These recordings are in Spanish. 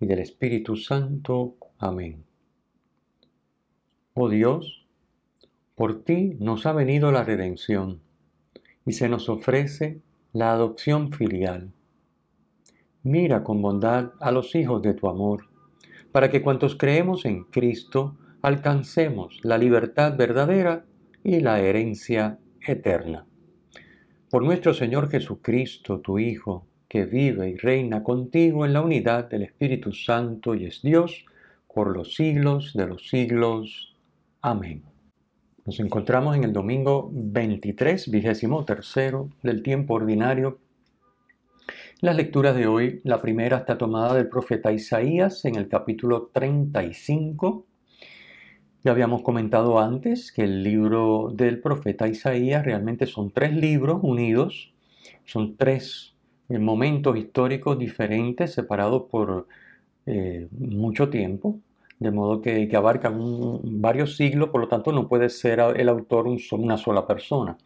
y del Espíritu Santo. Amén. Oh Dios, por ti nos ha venido la redención y se nos ofrece la adopción filial. Mira con bondad a los hijos de tu amor, para que cuantos creemos en Cristo alcancemos la libertad verdadera y la herencia eterna. Por nuestro Señor Jesucristo, tu Hijo, que vive y reina contigo en la unidad del Espíritu Santo y es Dios por los siglos de los siglos. Amén. Nos encontramos en el domingo 23, vigésimo tercero del tiempo ordinario. Las lecturas de hoy, la primera está tomada del profeta Isaías en el capítulo 35. Ya habíamos comentado antes que el libro del profeta Isaías realmente son tres libros unidos, son tres en momentos históricos diferentes, separados por eh, mucho tiempo, de modo que, abarcan varios siglos, por lo tanto no puede ser el autor una sola persona.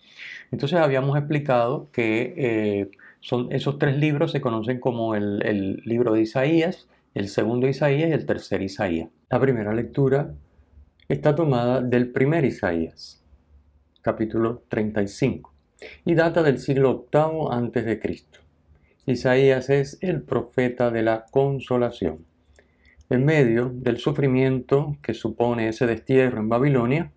Entonces habíamos explicado que eh, son, esos tres libros se conocen como el, el libro de Isaías, el segundo Isaías y el tercer Isaías. La primera lectura está tomada del primer Isaías, capítulo 35, y data del siglo VIII Cristo. Isaías es el profeta de la consolación. En medio del sufrimiento que supone ese destierro en Babilonia,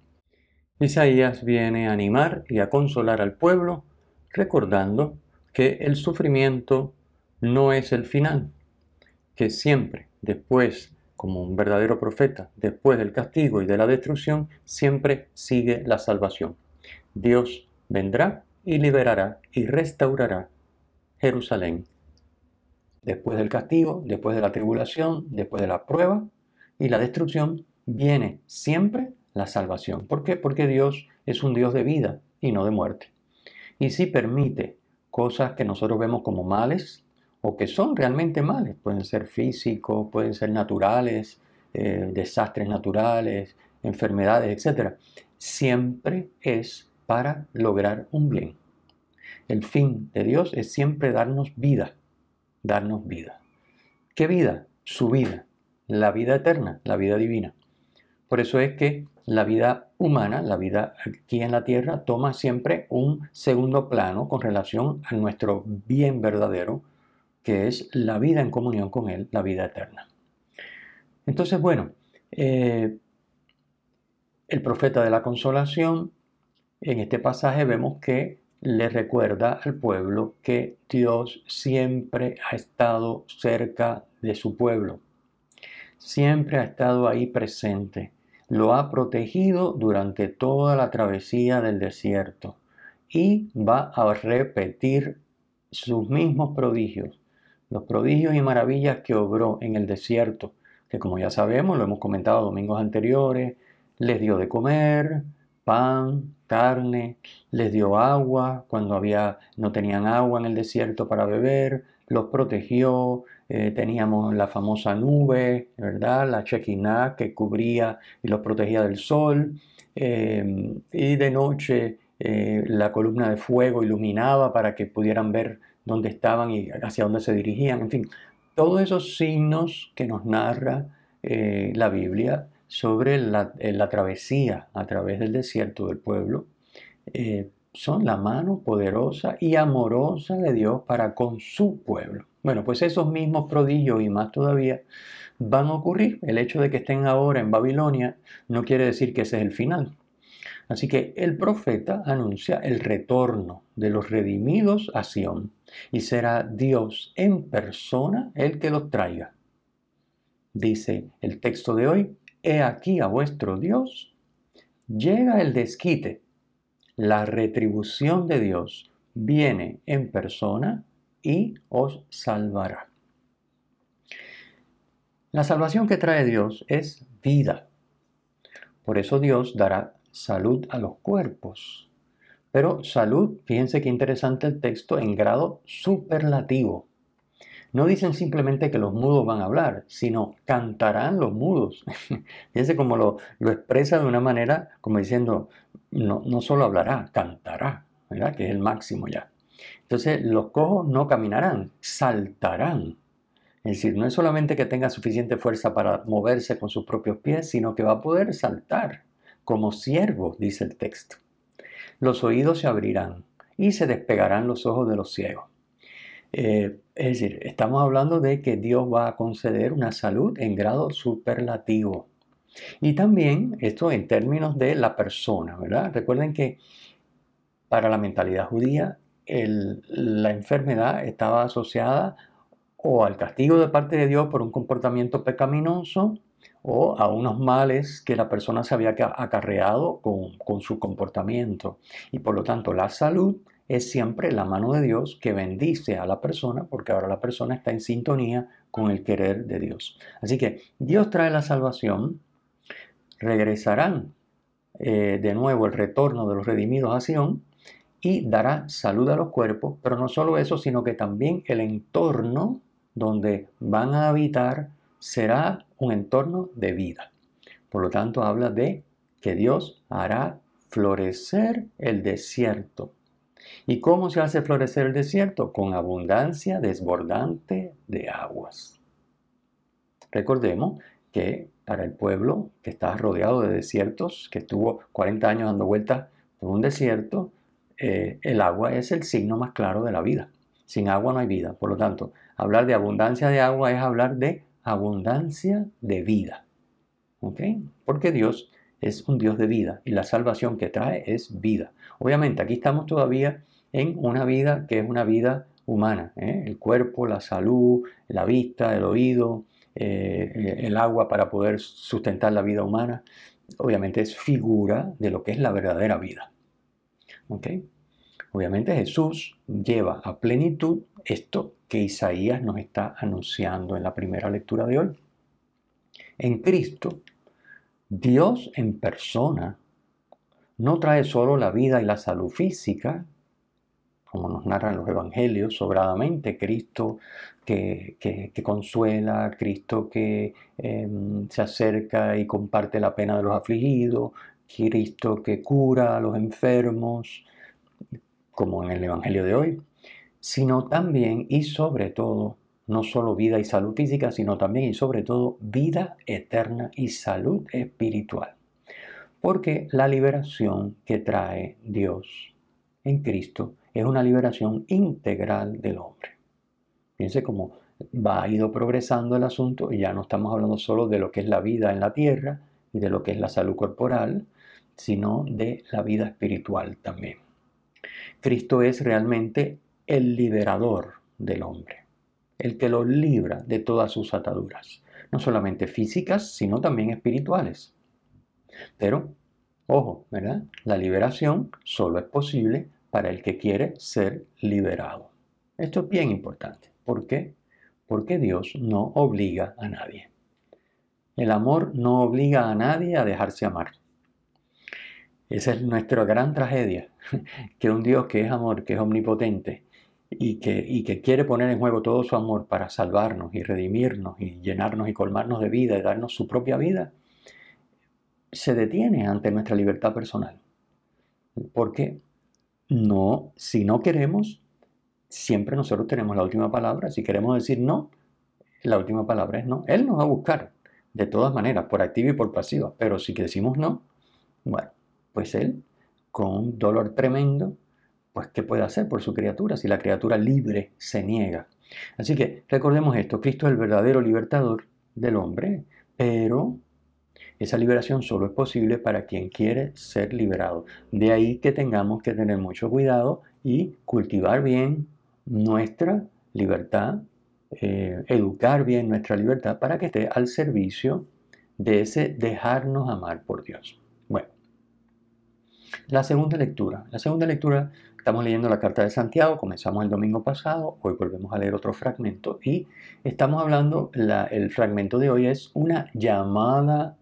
Isaías viene a animar y a consolar al pueblo, recordando que el sufrimiento no es el final, que siempre, después, como un verdadero profeta, después del castigo y de la destrucción, siempre sigue la salvación. Dios vendrá y liberará y restaurará Jerusalén. Después del castigo, después de la tribulación, después de la prueba y la destrucción, viene siempre la salvación. ¿Por qué? Porque Dios es un Dios de vida y no de muerte. Y si permite cosas que nosotros vemos como males o que son realmente males, pueden ser físicos, pueden ser naturales, eh, desastres naturales, enfermedades, etc., siempre es para lograr un bien. El fin de Dios es siempre darnos vida, darnos vida. ¿Qué vida? Su vida, la vida eterna, la vida divina. Por eso es que la vida humana, la vida aquí en la tierra, toma siempre un segundo plano con relación a nuestro bien verdadero, que es la vida en comunión con Él, la vida eterna. Entonces, bueno, eh, el profeta de la consolación, en este pasaje vemos que le recuerda al pueblo que Dios siempre ha estado cerca de su pueblo, siempre ha estado ahí presente, lo ha protegido durante toda la travesía del desierto y va a repetir sus mismos prodigios, los prodigios y maravillas que obró en el desierto, que como ya sabemos, lo hemos comentado domingos anteriores, les dio de comer, pan, carne, les dio agua cuando había, no tenían agua en el desierto para beber, los protegió, eh, teníamos la famosa nube, ¿verdad? La Shekinah que cubría y los protegía del sol, em, y de noche eh, la columna de fuego iluminaba para que pudieran ver dónde estaban y hacia dónde se dirigían, en fin, todos esos signos que nos narra eh, la Biblia sobre la, eh, la, travesía a través del desierto del pueblo eh, son la mano poderosa y amorosa de Dios para con su pueblo. Bueno, pues esos mismos prodigios y más todavía van a ocurrir. El hecho de que estén ahora en Babilonia no quiere decir que ese es el final. Así que el profeta anuncia el retorno de los redimidos a Sión y será Dios en persona el que los traiga. Dice el texto de hoy, He aquí a vuestro Dios, llega el desquite, la retribución de Dios viene en persona y os salvará. La salvación que trae Dios es vida. Por eso Dios dará salud a los cuerpos. Pero salud, fíjense qué interesante el texto, en grado superlativo. No dicen simplemente que los mudos van a hablar, sino cantarán los mudos. fíjense cómo lo, lo, expresa de una manera como diciendo, no, no solo hablará, cantará, ¿verdad? Que es el máximo ya. Entonces los cojos no caminarán, saltarán. Es decir, no es solamente que tenga suficiente fuerza para moverse con sus propios pies, sino que va a poder saltar como siervo, dice el texto. Los oídos se abrirán y se despegarán los ojos de los ciegos. Eh, es decir, estamos hablando de que Dios va a conceder una salud en grado superlativo. Y también esto en términos de la persona, ¿verdad? Recuerden que para la mentalidad judía la enfermedad estaba asociada o al castigo de parte de Dios por un comportamiento pecaminoso o a unos males que la persona se había acarreado con, con su comportamiento. Y por lo tanto la salud es siempre la mano de Dios que bendice a la persona porque ahora la persona está en sintonía con el querer de Dios. Así que Dios trae la salvación, regresarán eh, de nuevo el retorno de los redimidos a Sion y dará salud a los cuerpos, pero no solo eso, sino que también el entorno donde van a habitar será un entorno de vida. Por lo tanto, habla de que Dios hará florecer el desierto. ¿Y cómo se hace florecer el desierto? Con abundancia desbordante de aguas. Recordemos que para el pueblo que está rodeado de desiertos, que estuvo 40 años dando vueltas por un desierto, eh, el agua es el signo más claro de la vida. Sin agua no hay vida. Por lo tanto, hablar de abundancia de agua es hablar de abundancia de vida. Porque Dios es un Dios de vida y la salvación que trae es vida. Obviamente, aquí estamos todavía en una vida que es una vida humana. ¿eh? El cuerpo, la salud, la vista, el oído, eh, el agua para poder sustentar la vida humana. Obviamente es figura de lo que es la verdadera vida. ¿Ok? Obviamente Jesús lleva a plenitud esto que Isaías nos está anunciando en la primera lectura de hoy. En Cristo, Dios en persona no trae solo la vida y la salud física, como nos narran los evangelios sobradamente, Cristo que, consuela, Cristo que em, se acerca y comparte la pena de los afligidos, Cristo que cura a los enfermos, como en el Evangelio de hoy, sino también y sobre todo, no solo vida y salud física, sino también y sobre todo vida eterna y salud espiritual. Porque la liberación que trae Dios en Cristo es una liberación integral del hombre. Piense cómo va ido progresando el asunto y ya no estamos hablando solo de lo que es la vida en la tierra y de lo que es la salud corporal, sino de la vida espiritual también. Cristo es realmente el liberador del hombre, el que lo libra de todas sus ataduras, no solamente físicas, sino también espirituales. Pero, ojo, ¿verdad? La liberación solo es posible para el que quiere ser liberado. Esto es bien importante. ¿Por qué? Porque Dios no obliga a nadie. El amor no obliga a nadie a dejarse amar. Esa es nuestra gran tragedia, que un Dios que es amor, que es omnipotente y que, y que quiere poner en juego todo su amor para salvarnos y redimirnos y llenarnos y colmarnos de vida y darnos su propia vida, se detiene ante nuestra libertad personal. Porque no, si no queremos, siempre nosotros tenemos la última palabra. Si queremos decir no, la última palabra es no. Él nos va a buscar, de todas maneras, por activa y por pasiva. Pero si decimos no, bueno, pues él, con un dolor tremendo, pues ¿qué puede hacer por su criatura si la criatura libre se niega? Así que recordemos esto, Cristo es el verdadero libertador del hombre, pero esa liberación solo es posible para quien quiere ser liberado. De ahí que tengamos que tener mucho cuidado y cultivar bien nuestra libertad, eh, educar bien nuestra libertad para que esté al servicio de ese dejarnos amar por Dios. La segunda lectura. La segunda lectura, estamos leyendo la carta de Santiago, comenzamos el domingo pasado, hoy volvemos a leer otro fragmento y estamos hablando, el fragmento de hoy es una llamada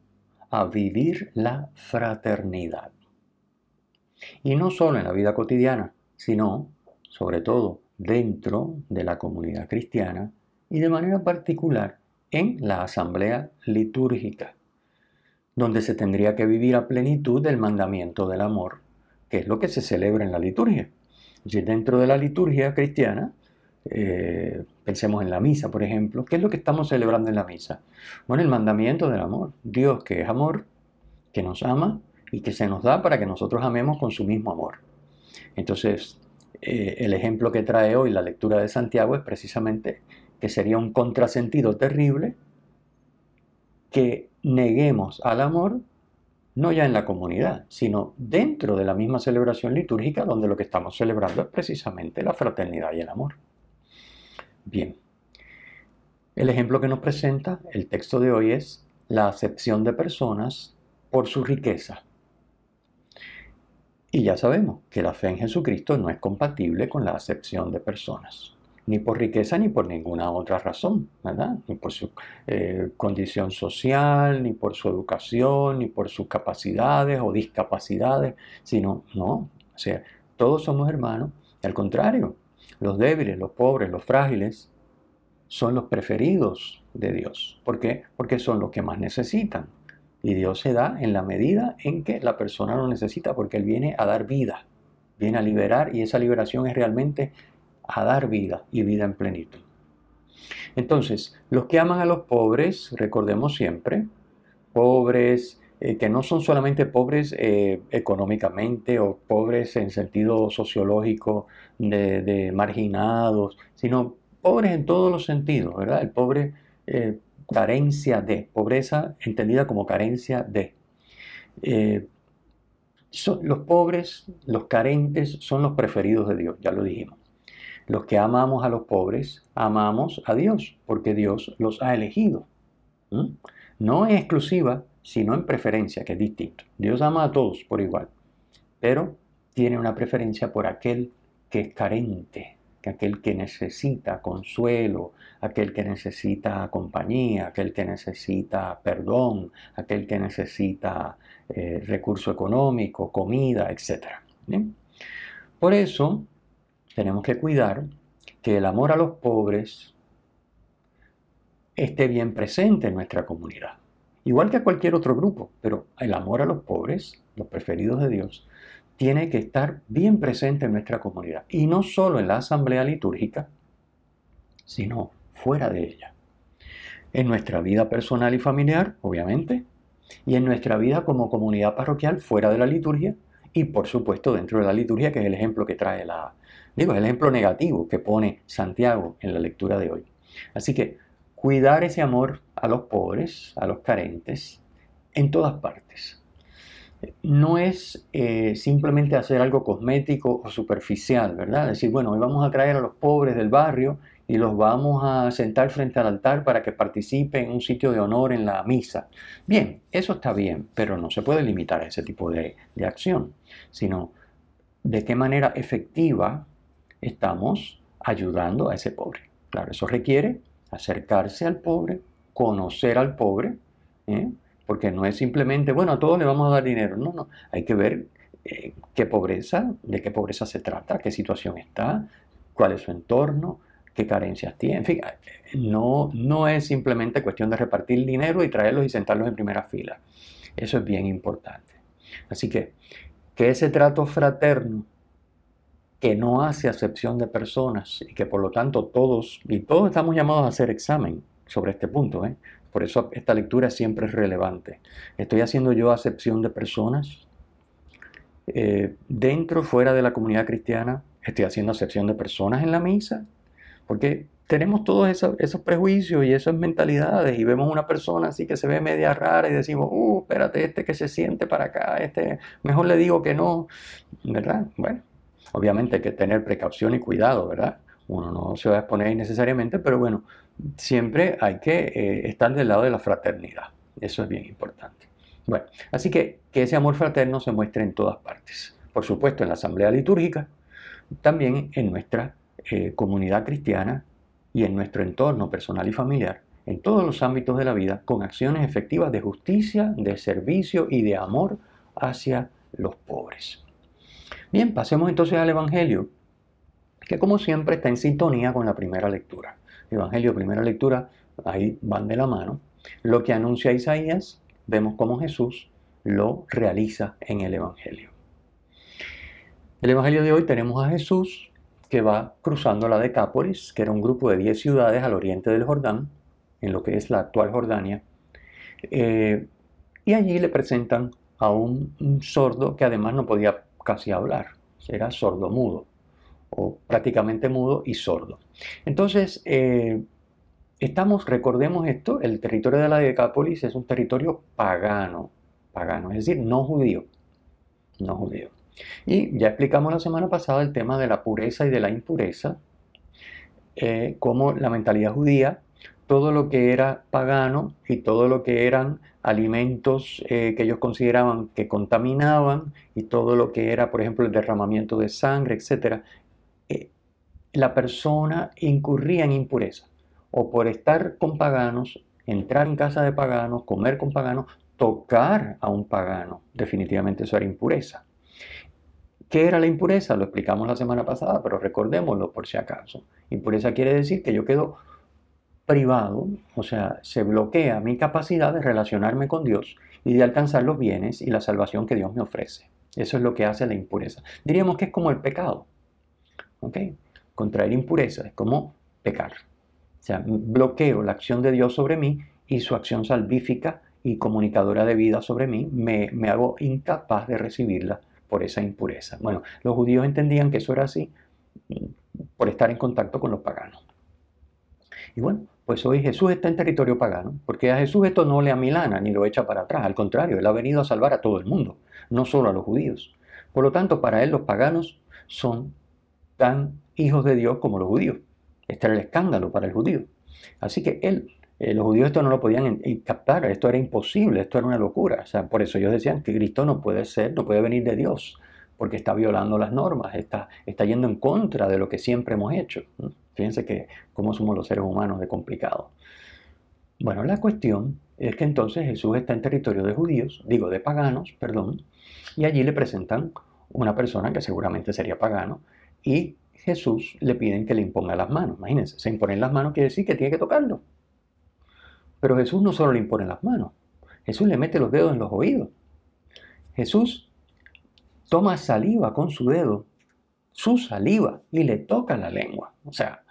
a vivir la fraternidad. Y no solo en la vida cotidiana, sino, sobre todo, dentro de la comunidad cristiana y de manera particular en la asamblea litúrgica donde se tendría que vivir a plenitud el mandamiento del amor, que es lo que se celebra en la liturgia. Y dentro de la liturgia cristiana, eh, pensemos en la misa, por ejemplo, ¿qué es lo que estamos celebrando en la misa? Bueno, el mandamiento del amor. Dios que es amor, que nos ama y que se nos da para que nosotros amemos con su mismo amor. Entonces, eh, el ejemplo que trae hoy la lectura de Santiago es precisamente que sería un contrasentido terrible que neguemos al amor, no ya en la comunidad, sino dentro de la misma celebración litúrgica donde lo que estamos celebrando es precisamente la fraternidad y el amor. Bien, el ejemplo que nos presenta el texto de hoy es la acepción de personas por su riqueza. Y ya sabemos que la fe en Jesucristo no es compatible con la acepción de personas ni por riqueza ni por ninguna otra razón, ¿verdad? Ni por su eh, condición social, ni por su educación, ni por sus capacidades o discapacidades, sino, no, o sea, todos somos hermanos, al contrario, los débiles, los pobres, los frágiles, son los preferidos de Dios. ¿Por qué? Porque son los que más necesitan. Y Dios se da en la medida en que la persona lo necesita, porque Él viene a dar vida, viene a liberar, y esa liberación es realmente a dar vida y vida en plenitud. Entonces, los que aman a los pobres, recordemos siempre, pobres eh, que no son solamente pobres eh, económicamente o pobres en sentido sociológico de, marginados, sino pobres en todos los sentidos, ¿verdad? El pobre eh, carencia de, pobreza entendida como carencia de. los pobres, los carentes, son los preferidos de Dios, ya lo dijimos. Los que amamos a los pobres, amamos a Dios, porque Dios los ha elegido. No es exclusiva, sino en preferencia, que es distinto. Dios ama a todos por igual, pero tiene una preferencia por aquel que es carente, aquel que necesita consuelo, aquel que necesita compañía, aquel que necesita perdón, aquel que necesita eh, recurso económico, comida, etc. Por eso, tenemos que cuidar que el amor a los pobres esté bien presente en nuestra comunidad. Igual que a cualquier otro grupo, pero el amor a los pobres, los preferidos de Dios, tiene que estar bien presente en nuestra comunidad. Y no solo en la asamblea litúrgica, sino fuera de ella. En nuestra vida personal y familiar, obviamente, y en nuestra vida como comunidad parroquial fuera de la liturgia, y por supuesto dentro de la liturgia, que es el ejemplo que trae la, digo, es el ejemplo negativo que pone Santiago en la lectura de hoy. Así que cuidar ese amor a los pobres, a los carentes, en todas partes. No es eh, simplemente hacer algo cosmético o superficial, ¿verdad? Decir, bueno, hoy vamos a traer a los pobres del barrio y los vamos a sentar frente al altar para que participen en un sitio de honor en la misa. Bien, eso está bien, pero no se puede limitar a ese tipo de, de acción, sino de qué manera efectiva estamos ayudando a ese pobre. Claro, eso requiere acercarse al pobre, conocer al pobre, ¿eh? porque no es simplemente, bueno, a todos le vamos a dar dinero. No, no, hay que ver eh, qué pobreza, de qué pobreza se trata, qué situación está, cuál es su entorno, qué carencias tiene. En fin, no, no es simplemente cuestión de repartir dinero y traerlos y sentarlos en primera fila. Eso es bien importante. Así que, que ese trato fraterno que no hace acepción de personas y que por lo tanto todos, y todos estamos llamados a hacer examen sobre este punto, ¿eh? por eso esta lectura siempre es relevante. ¿Estoy haciendo yo acepción de personas? Eh, dentro, fuera de la comunidad cristiana, estoy haciendo acepción de personas en la misa, porque tenemos todos esos, prejuicios y esas mentalidades y vemos una persona así que se ve media rara y decimos, uh, espérate, este que se siente para acá, este, mejor le digo que no, ¿verdad? Bueno, obviamente hay que tener precaución y cuidado, ¿verdad? Uno no se va a exponer innecesariamente, pero bueno, siempre hay que eh, estar del lado de la fraternidad. Eso es bien importante. Bueno, así que que ese amor fraterno se muestre en todas partes. Por supuesto, en la asamblea litúrgica, también en nuestra eh, comunidad cristiana y en nuestro entorno personal y familiar, en todos los ámbitos de la vida, con acciones efectivas de justicia, de servicio y de amor hacia los pobres. Bien, pasemos entonces al Evangelio, que como siempre está en sintonía con la primera lectura. Evangelio, primera lectura, ahí van de la mano. Lo que anuncia Isaías, vemos cómo Jesús lo realiza en el Evangelio. El Evangelio de hoy tenemos a Jesús que va cruzando la Decápolis, que era un grupo de 10 ciudades al oriente del Jordán, en lo que es la actual Jordania, eh, y allí le presentan a un, sordo que además no podía casi hablar, era sordo mudo, o prácticamente mudo y sordo. Entonces, eh, recordemos esto, el territorio de la Decápolis es un territorio pagano, pagano, es decir, no judío, no judío. Y ya explicamos la semana pasada el tema de la pureza y de la impureza, eh, como la mentalidad judía, todo lo que era pagano y todo lo que eran alimentos eh, que ellos consideraban que contaminaban y todo lo que era, por ejemplo, el derramamiento de sangre, etc., eh, la persona incurría en impureza. O por estar con paganos, entrar en casa de paganos, comer con paganos, tocar a un pagano. Definitivamente eso era impureza. ¿Qué era la impureza? Lo explicamos la semana pasada, pero recordémoslo por si acaso. Impureza quiere decir que yo quedo privado, o sea, se bloquea mi capacidad de relacionarme con Dios y de alcanzar los bienes y la salvación que Dios me ofrece. Eso es lo que hace la impureza. Diríamos que es como el pecado. ¿Ok? Contraer impureza es como pecar. O sea, bloqueo la acción de Dios sobre mí y su acción salvífica y comunicadora de vida sobre mí, me, me hago incapaz de recibirla por esa impureza. Bueno, los judíos entendían que eso era así por estar en contacto con los paganos. Y bueno, pues hoy Jesús está en territorio pagano, porque a Jesús esto no le amilana ni lo echa para atrás, al contrario, Él ha venido a salvar a todo el mundo, no solo a los judíos. Por lo tanto, para Él los paganos son tan hijos de Dios como los judíos. Este era el escándalo para el judío. Así que Él eh, los judíos esto no lo podían captar, esto era imposible, esto era una locura. O sea, por eso ellos decían que Cristo no puede ser, no puede venir de Dios, porque está violando las normas, está, está yendo en contra de lo que siempre hemos hecho. Fíjense que cómo somos los seres humanos de complicado. Bueno, la cuestión es que entonces Jesús está en territorio de judíos, digo de paganos, perdón, y allí le presentan una persona que seguramente sería pagano, y Jesús le piden que le imponga las manos. Imagínense, se imponen las manos quiere decir que tiene que tocarlo. Pero Jesús no solo le impone las manos, Jesús le mete los dedos en los oídos. Jesús toma saliva con su dedo, su saliva, y le toca la lengua. O sea,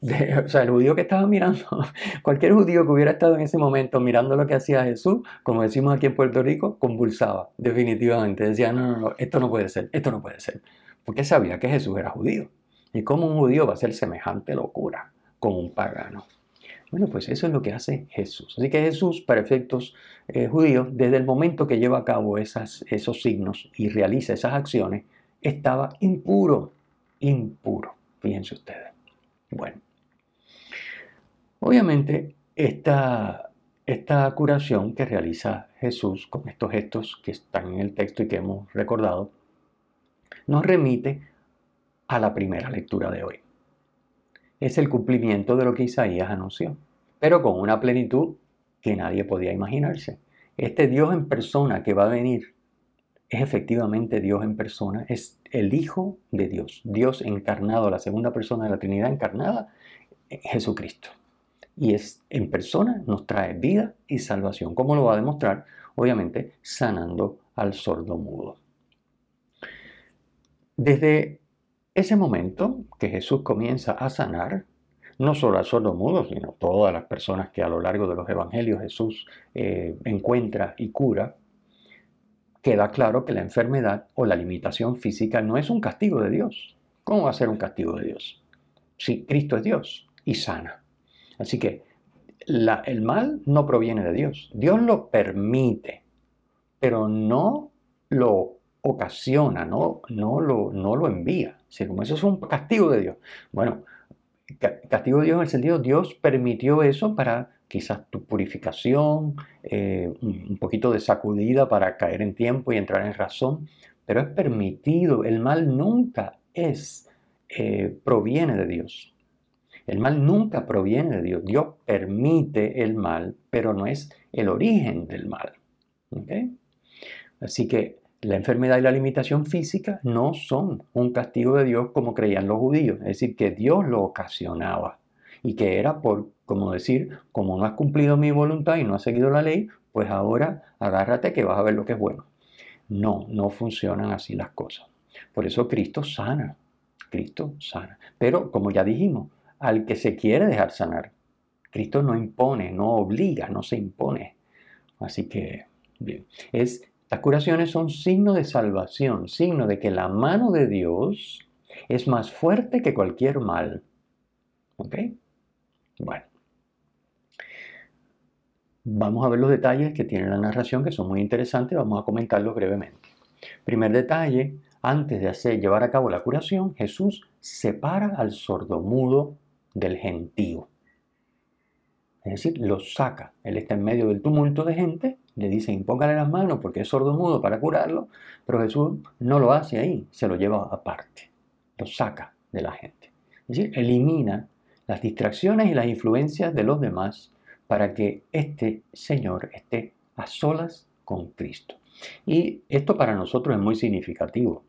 el judío que estaba mirando, cualquier judío que hubiera estado en ese momento mirando lo que hacía Jesús, como decimos aquí en Puerto Rico, convulsaba, definitivamente. Decía, no, no, no, esto no puede ser, esto no puede ser. Porque sabía que Jesús era judío. ¿Y cómo un judío va a hacer semejante locura con un pagano? Bueno, pues eso es lo que hace Jesús. Así que Jesús, para efectos eh, judíos, desde el momento que lleva a cabo esos signos y realiza esas acciones, estaba impuro, impuro. Fíjense ustedes. Bueno, obviamente esta, esta curación que realiza Jesús con estos gestos que están en el texto y que hemos recordado, nos remite a la primera lectura de hoy es el cumplimiento de lo que Isaías anunció, pero con una plenitud que nadie podía imaginarse. Este Dios en persona que va a venir es efectivamente Dios en persona, es el Hijo de Dios, Dios encarnado, la segunda persona de la Trinidad encarnada, Jesucristo. Y es en persona, nos trae vida y salvación. ¿Cómo lo va a demostrar? Obviamente sanando al sordo mudo. Desde ese momento que Jesús comienza a sanar, no solo al sordo mudo, sino todas las personas que a lo largo de los evangelios Jesús eh, encuentra y cura, queda claro que la enfermedad o la limitación física no es un castigo de Dios. ¿Cómo va a ser un castigo de Dios? Si Cristo es Dios y sana. Así que el mal no proviene de Dios. Dios lo permite, pero no lo ocasiona, no, lo, no lo envía. Como eso es un castigo de Dios. Bueno, castigo de Dios en el sentido, Dios permitió eso para quizás tu purificación, eh, un poquito de sacudida para caer en tiempo y entrar en razón, pero es permitido. El mal nunca es, eh, proviene de Dios. El mal nunca proviene de Dios. Dios permite el mal, pero no es el origen del mal. Así que la enfermedad y la limitación física no son un castigo de Dios como creían los judíos, es decir, que Dios lo ocasionaba y que era por, como decir, como no has cumplido mi voluntad y no has seguido la ley, pues ahora agárrate que vas a ver lo que es bueno. No, no funcionan así las cosas. Por eso Cristo sana, Cristo sana. Pero como ya dijimos, al que se quiere dejar sanar, Cristo no impone, no obliga, no se impone. Así que, bien, es, las curaciones son signo de salvación, signo de que la mano de Dios es más fuerte que cualquier mal. ¿Ok? Bueno. Vamos a ver los detalles que tiene la narración que son muy interesantes. Vamos a comentarlos brevemente. Primer detalle, antes de hacer, llevar a cabo la curación, Jesús separa al sordomudo del gentío. Es decir, lo saca. Él está en medio del tumulto de gente, le dice impóngale las manos porque es sordomudo para curarlo, pero Jesús no lo hace ahí, se lo lleva aparte, lo saca de la gente. Es decir, elimina las distracciones y las influencias de los demás para que este Señor esté a solas con Cristo. Y esto para nosotros es muy significativo,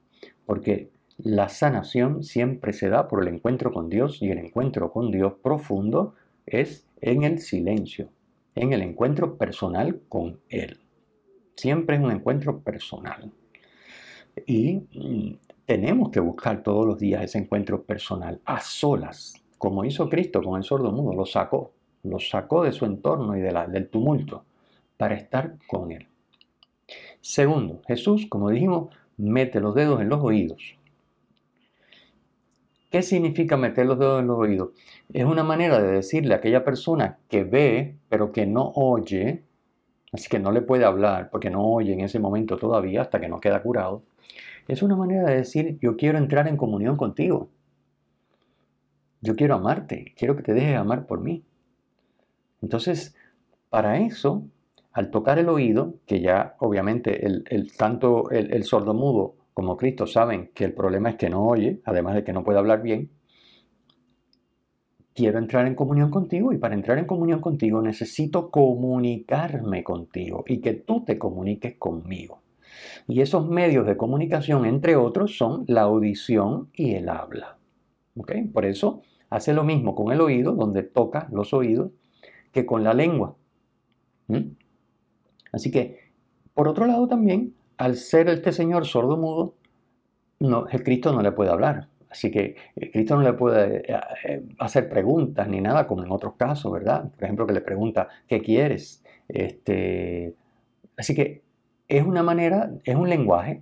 porque la sanación siempre se da por el encuentro con Dios y el encuentro con Dios profundo es en el silencio, en el encuentro personal con Él. Siempre es un encuentro personal. Y mm, tenemos que buscar todos los días ese encuentro personal a solas como hizo Cristo con el sordo mudo, lo sacó, lo sacó de su entorno y del tumulto para estar con él. Segundo, Jesús, como dijimos, mete los dedos en los oídos. ¿Qué significa meter los dedos en los oídos? Es una manera de decirle a aquella persona que ve, pero que no oye, así que no le puede hablar porque no oye en ese momento todavía hasta que no queda curado. Es una manera de decir, yo quiero entrar en comunión contigo. Yo quiero amarte, quiero que te dejes amar por mí. Entonces, para eso, al tocar el oído, que ya obviamente el, tanto el, el sordomudo como Cristo saben que el problema es que no oye, además de que no puede hablar bien, quiero entrar en comunión contigo y para entrar en comunión contigo necesito comunicarme contigo y que tú te comuniques conmigo. Y esos medios de comunicación, entre otros, son la audición y el habla. Por eso Hace lo mismo con el oído, donde toca los oídos, que con la lengua. Así que, por otro lado también, al ser este señor sordo mudo, no, Cristo no le puede hablar. Así que el Cristo no le puede eh, eh, hacer preguntas ni nada como en otros casos, ¿verdad? Por ejemplo, que le pregunta, ¿qué quieres? Este, así que es una manera, es un lenguaje,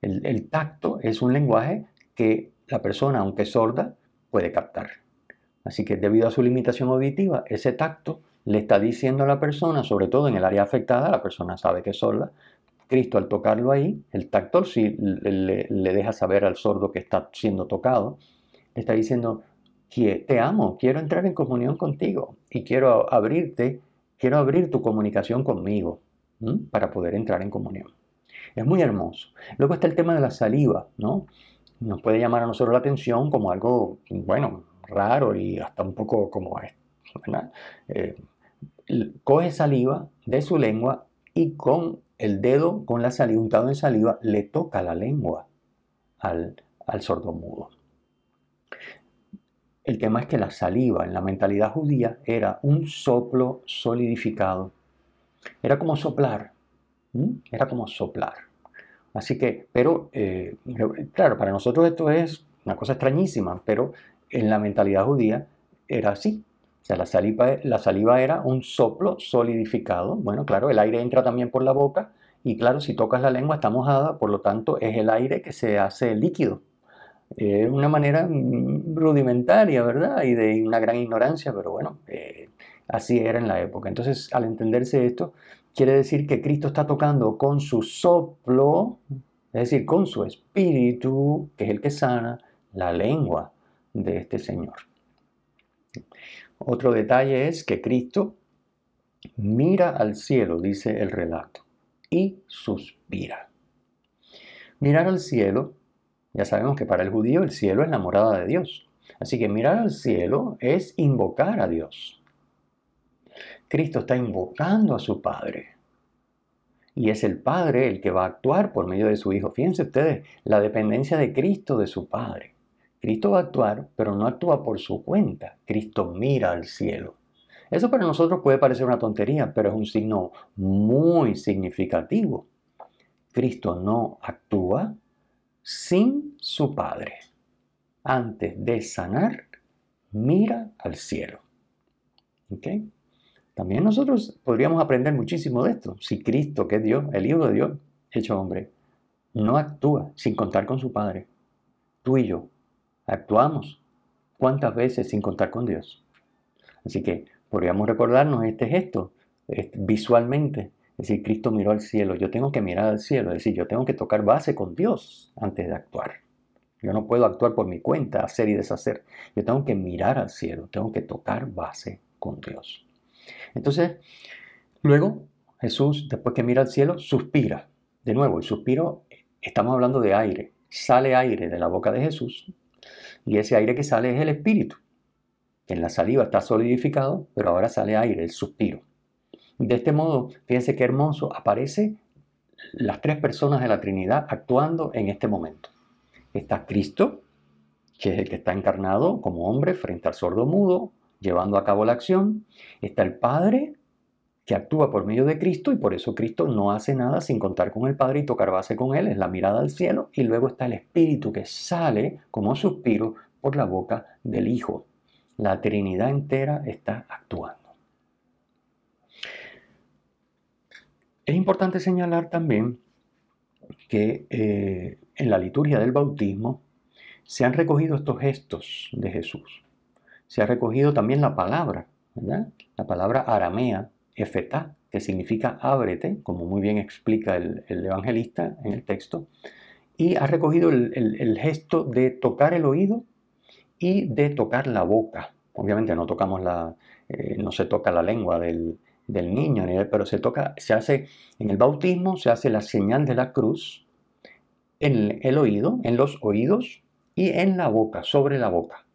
el, el tacto es un lenguaje que la persona, aunque sorda, puede captar. Así que debido a su limitación auditiva, ese tacto le está diciendo a la persona, sobre todo en el área afectada, la persona sabe que es sorda, Cristo al tocarlo ahí, el tacto sí le, deja saber al sordo que está siendo tocado, le está diciendo, te amo, quiero entrar en comunión contigo y quiero abrirte, quiero abrir tu comunicación conmigo para poder entrar en comunión. Es muy hermoso. Luego está el tema de la saliva, ¿no? nos puede llamar a nosotros la atención como algo, bueno, raro y hasta un poco como esto. Eh, coge saliva de su lengua y con el dedo, con la saliva untado en saliva, le toca la lengua al, al sordomudo. El tema es que la saliva en la mentalidad judía era un soplo solidificado. Era como soplar. Era como soplar. Así que, pero, eh, claro, para nosotros esto es una cosa extrañísima, pero en la mentalidad judía era así. O sea, la saliva, era un soplo solidificado. Bueno, claro, el aire entra también por la boca y claro, si tocas la lengua está mojada, por lo tanto es el aire que se hace líquido. Es una manera mm, rudimentaria, ¿verdad? Y de una gran ignorancia, pero bueno, eh, así era en la época. Entonces, al entenderse esto, quiere decir que Cristo está tocando con su soplo, es decir, con su espíritu, que es el que sana, la lengua de este Señor. Otro detalle es que Cristo mira al cielo, dice el relato, y suspira. Mirar al cielo, ya sabemos que para el judío el cielo es la morada de Dios. Así que mirar al cielo es invocar a Dios. Cristo está invocando a su Padre. Y es el Padre el que va a actuar por medio de su Hijo. Fíjense ustedes la dependencia de Cristo de su Padre. Cristo va a actuar, pero no actúa por su cuenta. Cristo mira al cielo. Eso para nosotros puede parecer una tontería, pero es un signo muy significativo. Cristo no actúa sin su Padre. Antes de sanar, mira al cielo. También nosotros podríamos aprender muchísimo de esto. Si Cristo, que es Dios, el Hijo de Dios, hecho hombre, no actúa sin contar con su Padre, tú y yo actuamos cuántas veces sin contar con Dios. Así que podríamos recordarnos este gesto visualmente. Es decir, Cristo miró al cielo. Yo tengo que mirar al cielo. Es decir, yo tengo que tocar base con Dios antes de actuar. Yo no puedo actuar por mi cuenta, hacer y deshacer. Yo tengo que mirar al cielo. Tengo que tocar base con Dios. Entonces, luego Jesús, después que mira al cielo, suspira. De nuevo, el suspiro, estamos hablando de aire. Sale aire de la boca de Jesús y ese aire que sale es el espíritu. En la saliva está solidificado, pero ahora sale aire, el suspiro. De este modo, fíjense qué hermoso, aparece las tres personas de la Trinidad actuando en este momento. Está Cristo, que es el que está encarnado como hombre frente al sordo mudo, llevando a cabo la acción. Está el Padre, que actúa por medio de Cristo y por eso Cristo no hace nada sin contar con el Padre y tocar base con Él, es la mirada al cielo. Y luego está el Espíritu que sale como suspiro por la boca del Hijo. La Trinidad entera está actuando. Es importante señalar también que eh, en la liturgia del bautismo se han recogido estos gestos de Jesús. Se ha recogido también la palabra, La palabra aramea, efetá, que significa ábrete, como muy bien explica el, evangelista en el texto, y ha recogido el, gesto de tocar el oído y de tocar la boca. Obviamente no tocamos la, eh, no se toca la lengua del, del niño, pero se toca, se hace en el bautismo, se hace la señal de la cruz en el oído, en los oídos y en la boca, sobre la boca.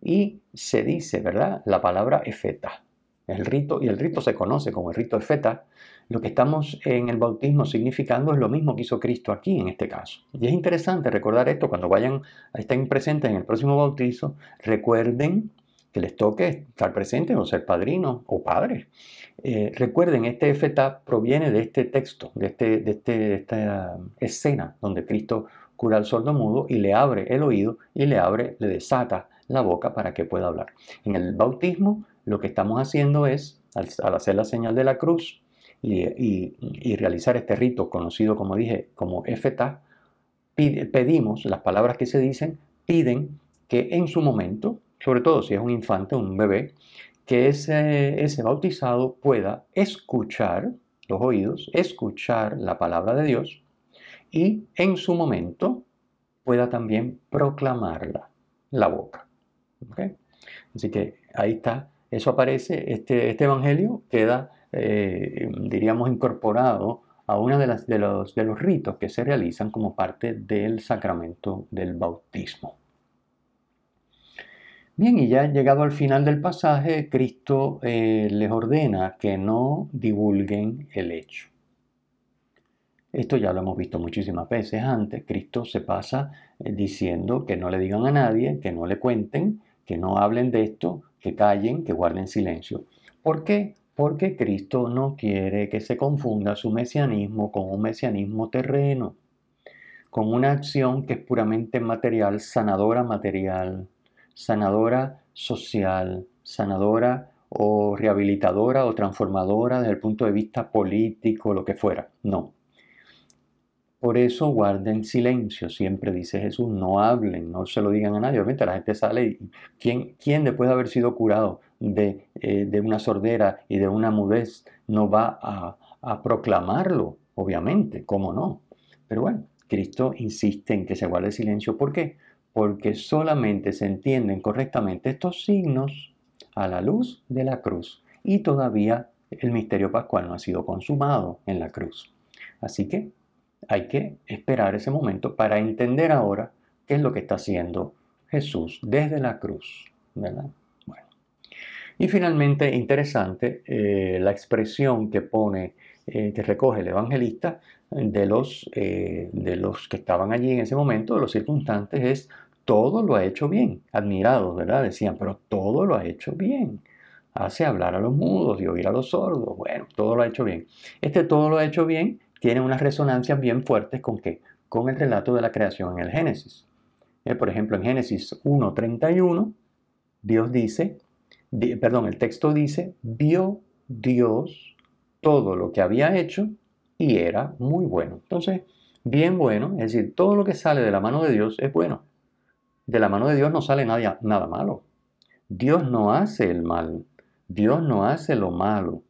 Y se dice, ¿verdad? La palabra efeta. El rito, y el rito se conoce como el rito efeta, lo que estamos en el bautismo significando es lo mismo que hizo Cristo aquí en este caso. Y es interesante recordar esto cuando vayan a estar presentes en el próximo bautizo, recuerden que les toque estar presentes o ser padrinos o padres. Eh, recuerden, este efeta proviene de este texto, de, este, de, este, de esta escena donde Cristo cura al sordo mudo y le abre el oído y le abre, le desata la boca para que pueda hablar. En el bautismo lo que estamos haciendo es, al, hacer la señal de la cruz y, realizar este rito conocido, como dije, como pedimos, las palabras que se dicen, piden que en su momento, sobre todo si es un infante, un bebé, que ese, ese bautizado pueda escuchar los oídos, escuchar la palabra de Dios y en su momento pueda también proclamarla, la boca. Así que ahí está eso aparece, este, este evangelio queda, eh, diríamos, incorporado a uno de, de, los, de los ritos que se realizan como parte del sacramento del bautismo. Bien, y ya llegado al final del pasaje, Cristo eh, les ordena que no divulguen el hecho. Esto ya lo hemos visto muchísimas veces antes. Cristo se pasa eh, diciendo que no le digan a nadie, que no le cuenten, que no hablen de esto, que callen, que guarden silencio. ¿Por qué? Porque Cristo no quiere que se confunda su mesianismo con un mesianismo terreno, con una acción que es puramente material, sanadora material, sanadora social, sanadora o rehabilitadora o transformadora desde el punto de vista político, lo que fuera. No. Por eso guarden silencio, siempre dice Jesús, no hablen, no se lo digan a nadie. Obviamente la gente sale y ¿quién, después de haber sido curado de, eh, de, una sordera y de una mudez no va a, a proclamarlo? Obviamente, ¿cómo no? Pero bueno, Cristo insiste en que se guarde silencio. ¿Por qué? Porque solamente se entienden correctamente estos signos a la luz de la cruz y todavía el misterio pascual no ha sido consumado en la cruz. Así que hay que esperar ese momento para entender ahora qué es lo que está haciendo Jesús desde la cruz. ¿verdad? Bueno. Y finalmente, interesante, eh, la expresión que pone, eh, que recoge el evangelista de los, eh, de los que estaban allí en ese momento, de los circunstantes, es todo lo ha hecho bien. Admirados, ¿verdad? Decían, pero todo lo ha hecho bien. Hace hablar a los mudos y oír a los sordos. Bueno, todo lo ha hecho bien. Este todo lo ha hecho bien tiene unas resonancias bien fuertes con qué? Con el relato de la creación en el Génesis. Eh, por ejemplo, en Génesis 1.31, Dios dice, perdón, el texto dice, vio Dios todo lo que había hecho y era muy bueno. Entonces, bien bueno, es decir, todo lo que sale de la mano de Dios es bueno. De la mano de Dios no sale nada, nada malo. Dios no hace el mal. Dios no hace lo malo.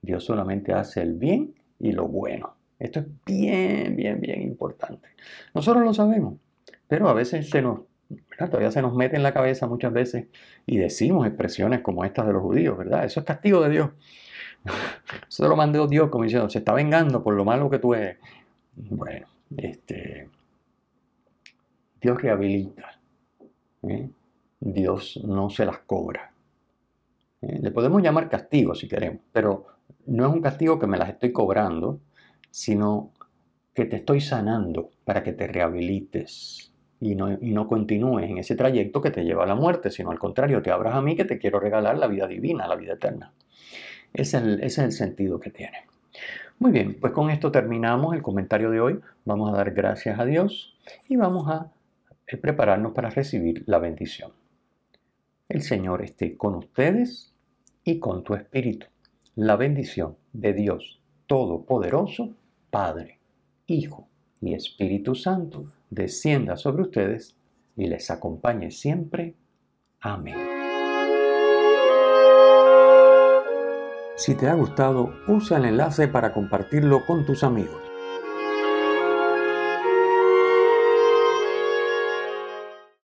Dios solamente hace el bien y lo bueno. Esto es bien, bien, bien importante. Nosotros lo sabemos, pero a veces se nos, todavía se nos mete en la cabeza muchas veces y decimos expresiones como estas de los judíos, ¿verdad? Eso es castigo de Dios. Eso lo mandó Dios como diciendo, se está vengando por lo malo que tú eres. Bueno, este, Dios rehabilita. ¿eh? Dios no se las cobra. ¿eh? Le podemos llamar castigo si queremos, pero no es un castigo que me las estoy cobrando, sino que te estoy sanando para que te rehabilites y no, y no continúes en ese trayecto que te lleva a la muerte, sino al contrario, te abras a mí que te quiero regalar la vida divina, la vida eterna. Ese es el, ese es el sentido que tiene. Muy bien, pues con esto terminamos el comentario de hoy. Vamos a dar gracias a Dios y vamos a prepararnos para recibir la bendición. El Señor esté con ustedes y con tu espíritu. La bendición de Dios Todopoderoso, Padre, Hijo y Espíritu Santo, descienda sobre ustedes y les acompañe siempre. Amén. Si te ha gustado, usa el enlace para compartirlo con tus amigos.